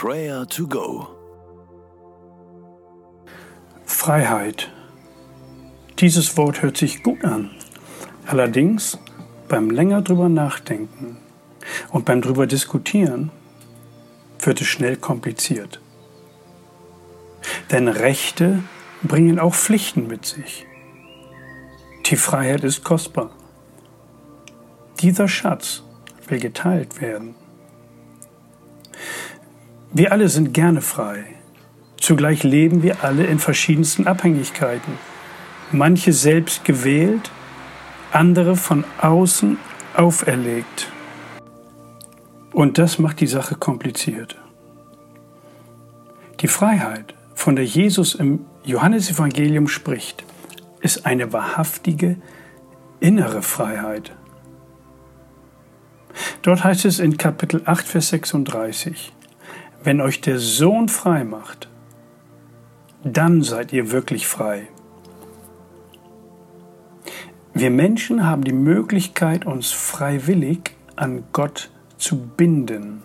Prayer to Go. Freiheit. Dieses Wort hört sich gut an. Allerdings beim länger drüber nachdenken und beim drüber diskutieren wird es schnell kompliziert. Denn Rechte bringen auch Pflichten mit sich. Die Freiheit ist kostbar. Dieser Schatz will geteilt werden. Wir alle sind gerne frei. Zugleich leben wir alle in verschiedensten Abhängigkeiten. Manche selbst gewählt, andere von außen auferlegt. Und das macht die Sache kompliziert. Die Freiheit, von der Jesus im Johannesevangelium spricht, ist eine wahrhaftige innere Freiheit. Dort heißt es in Kapitel 8, Vers 36, wenn euch der Sohn frei macht, dann seid ihr wirklich frei. Wir Menschen haben die Möglichkeit, uns freiwillig an Gott zu binden.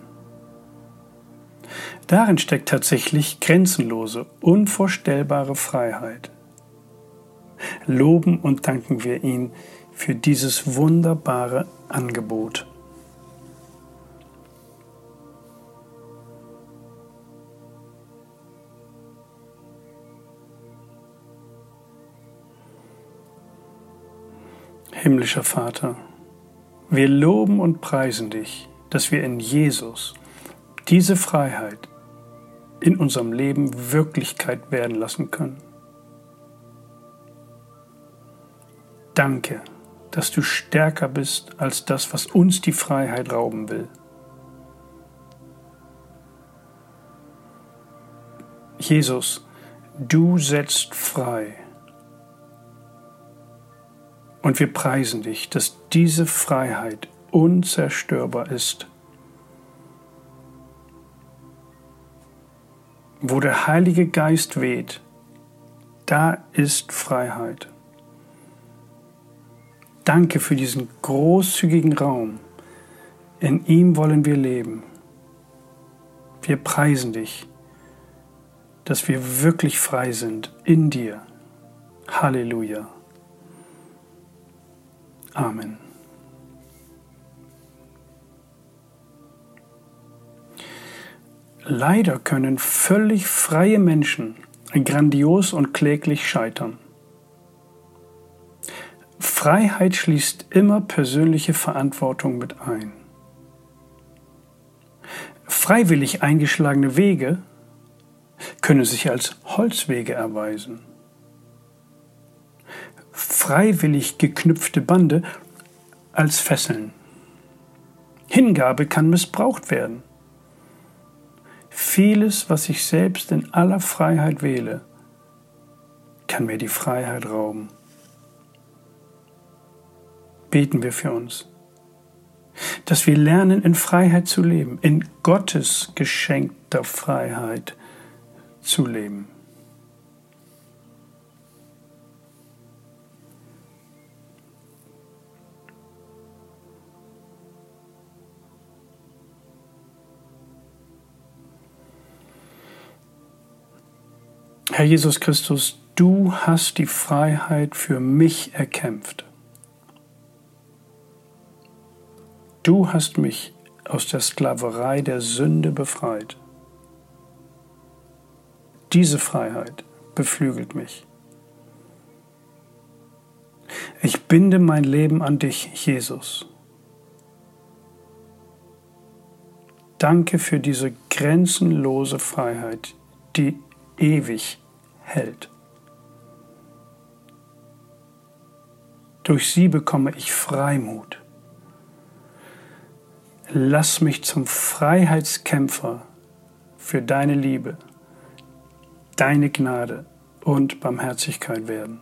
Darin steckt tatsächlich grenzenlose, unvorstellbare Freiheit. Loben und danken wir ihn für dieses wunderbare Angebot. Himmlischer Vater, wir loben und preisen dich, dass wir in Jesus diese Freiheit in unserem Leben Wirklichkeit werden lassen können. Danke, dass du stärker bist als das, was uns die Freiheit rauben will. Jesus, du setzt frei. Und wir preisen dich, dass diese Freiheit unzerstörbar ist. Wo der Heilige Geist weht, da ist Freiheit. Danke für diesen großzügigen Raum. In ihm wollen wir leben. Wir preisen dich, dass wir wirklich frei sind in dir. Halleluja. Amen. Leider können völlig freie Menschen grandios und kläglich scheitern. Freiheit schließt immer persönliche Verantwortung mit ein. Freiwillig eingeschlagene Wege können sich als Holzwege erweisen freiwillig geknüpfte Bande als Fesseln. Hingabe kann missbraucht werden. Vieles, was ich selbst in aller Freiheit wähle, kann mir die Freiheit rauben. Beten wir für uns, dass wir lernen, in Freiheit zu leben, in Gottes geschenkter Freiheit zu leben. Herr Jesus Christus, du hast die Freiheit für mich erkämpft. Du hast mich aus der Sklaverei der Sünde befreit. Diese Freiheit beflügelt mich. Ich binde mein Leben an dich, Jesus. Danke für diese grenzenlose Freiheit, die ewig hält. Durch sie bekomme ich Freimut. Lass mich zum Freiheitskämpfer für deine Liebe, deine Gnade und Barmherzigkeit werden.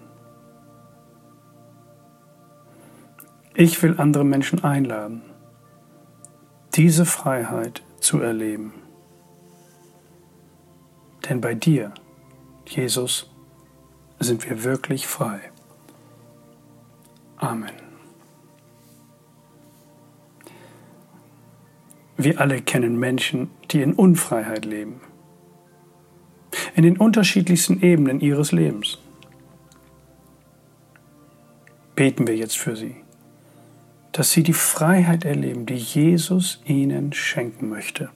Ich will andere Menschen einladen, diese Freiheit zu erleben. Denn bei dir Jesus, sind wir wirklich frei. Amen. Wir alle kennen Menschen, die in Unfreiheit leben. In den unterschiedlichsten Ebenen ihres Lebens. Beten wir jetzt für sie, dass sie die Freiheit erleben, die Jesus ihnen schenken möchte.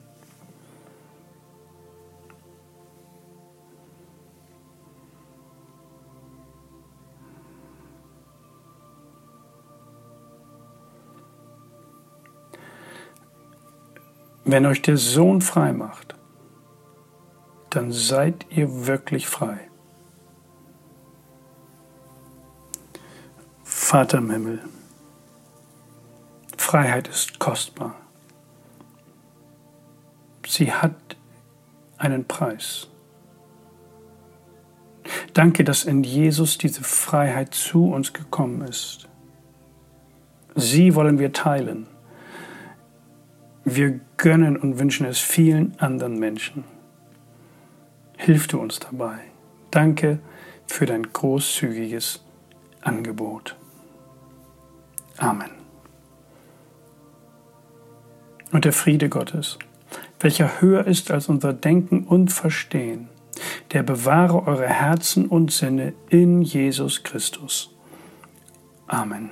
Wenn euch der Sohn frei macht, dann seid ihr wirklich frei. Vater im Himmel, Freiheit ist kostbar. Sie hat einen Preis. Danke, dass in Jesus diese Freiheit zu uns gekommen ist. Sie wollen wir teilen. Wir gönnen und wünschen es vielen anderen Menschen. Hilf du uns dabei. Danke für dein großzügiges Angebot. Amen. Und der Friede Gottes, welcher höher ist als unser Denken und Verstehen, der bewahre eure Herzen und Sinne in Jesus Christus. Amen.